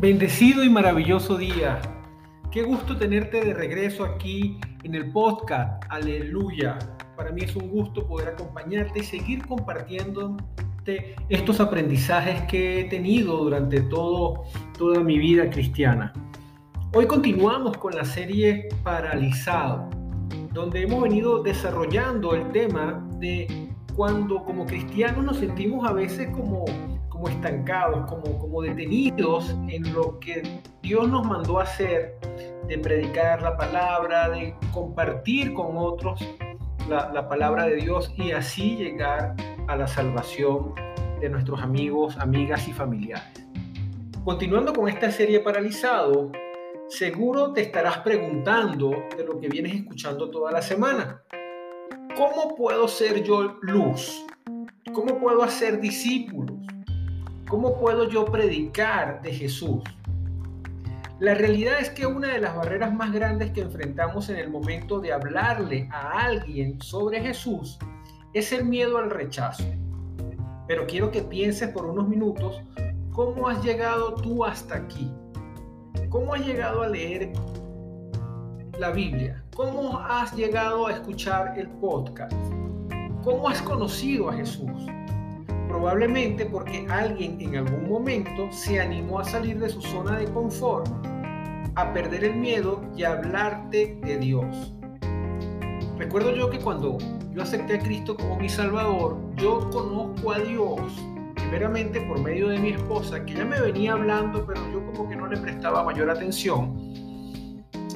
Bendecido y maravilloso día. Qué gusto tenerte de regreso aquí en el podcast. Aleluya. Para mí es un gusto poder acompañarte y seguir compartiendo estos aprendizajes que he tenido durante todo, toda mi vida cristiana. Hoy continuamos con la serie Paralizado, donde hemos venido desarrollando el tema de cuando como cristianos nos sentimos a veces como como estancados, como, como detenidos en lo que Dios nos mandó hacer, de predicar la palabra, de compartir con otros la, la palabra de Dios y así llegar a la salvación de nuestros amigos, amigas y familiares. Continuando con esta serie Paralizado, seguro te estarás preguntando de lo que vienes escuchando toda la semana. ¿Cómo puedo ser yo luz? ¿Cómo puedo hacer discípulos? ¿Cómo puedo yo predicar de Jesús? La realidad es que una de las barreras más grandes que enfrentamos en el momento de hablarle a alguien sobre Jesús es el miedo al rechazo. Pero quiero que pienses por unos minutos cómo has llegado tú hasta aquí. ¿Cómo has llegado a leer la Biblia? ¿Cómo has llegado a escuchar el podcast? ¿Cómo has conocido a Jesús? Probablemente porque alguien en algún momento se animó a salir de su zona de confort, a perder el miedo y a hablarte de Dios. Recuerdo yo que cuando yo acepté a Cristo como mi Salvador, yo conozco a Dios primeramente por medio de mi esposa, que ya me venía hablando, pero yo como que no le prestaba mayor atención.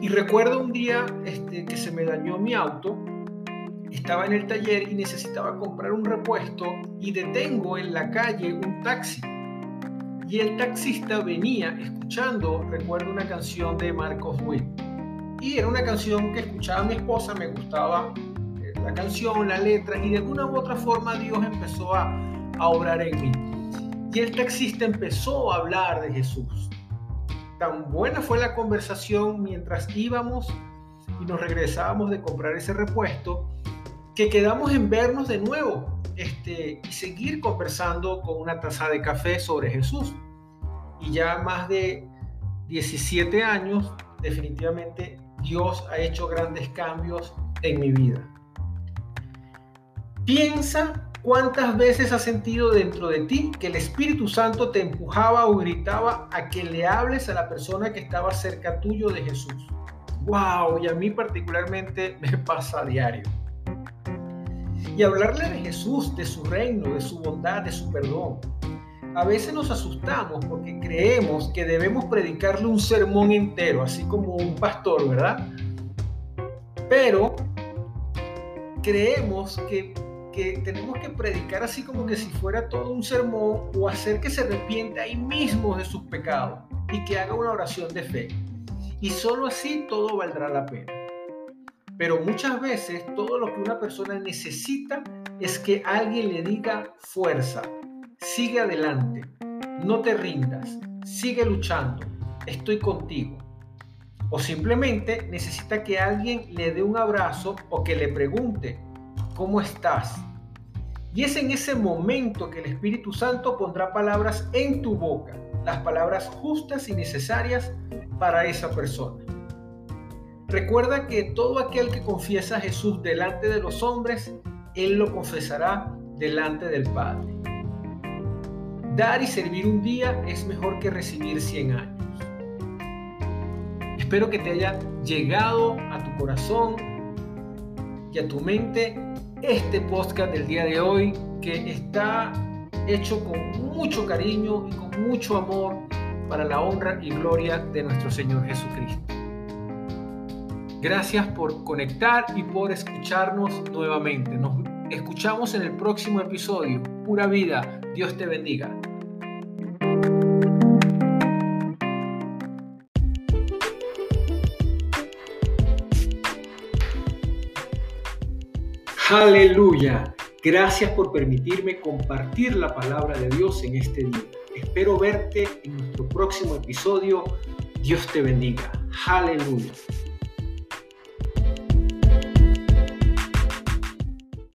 Y recuerdo un día este, que se me dañó mi auto estaba en el taller y necesitaba comprar un repuesto y detengo en la calle un taxi. Y el taxista venía escuchando, recuerdo una canción de Marcos Witt. Y era una canción que escuchaba mi esposa, me gustaba eh, la canción, la letra, y de alguna u otra forma Dios empezó a, a obrar en mí. Y el taxista empezó a hablar de Jesús. Tan buena fue la conversación mientras íbamos y nos regresábamos de comprar ese repuesto que quedamos en vernos de nuevo este, y seguir conversando con una taza de café sobre Jesús. Y ya más de 17 años, definitivamente Dios ha hecho grandes cambios en mi vida. Piensa cuántas veces has sentido dentro de ti que el Espíritu Santo te empujaba o gritaba a que le hables a la persona que estaba cerca tuyo de Jesús. ¡Wow! Y a mí particularmente me pasa a diario y hablarle de Jesús, de su reino, de su bondad, de su perdón. A veces nos asustamos porque creemos que debemos predicarle un sermón entero, así como un pastor, ¿verdad? Pero creemos que, que tenemos que predicar así como que si fuera todo un sermón o hacer que se arrepiente ahí mismo de sus pecados y que haga una oración de fe. Y solo así todo valdrá la pena. Pero muchas veces todo lo que una persona necesita es que alguien le diga fuerza, sigue adelante, no te rindas, sigue luchando, estoy contigo. O simplemente necesita que alguien le dé un abrazo o que le pregunte, ¿cómo estás? Y es en ese momento que el Espíritu Santo pondrá palabras en tu boca, las palabras justas y necesarias para esa persona. Recuerda que todo aquel que confiesa a Jesús delante de los hombres, Él lo confesará delante del Padre. Dar y servir un día es mejor que recibir 100 años. Espero que te haya llegado a tu corazón y a tu mente este podcast del día de hoy que está hecho con mucho cariño y con mucho amor para la honra y gloria de nuestro Señor Jesucristo. Gracias por conectar y por escucharnos nuevamente. Nos escuchamos en el próximo episodio. Pura vida. Dios te bendiga. Aleluya. Gracias por permitirme compartir la palabra de Dios en este día. Espero verte en nuestro próximo episodio. Dios te bendiga. Aleluya.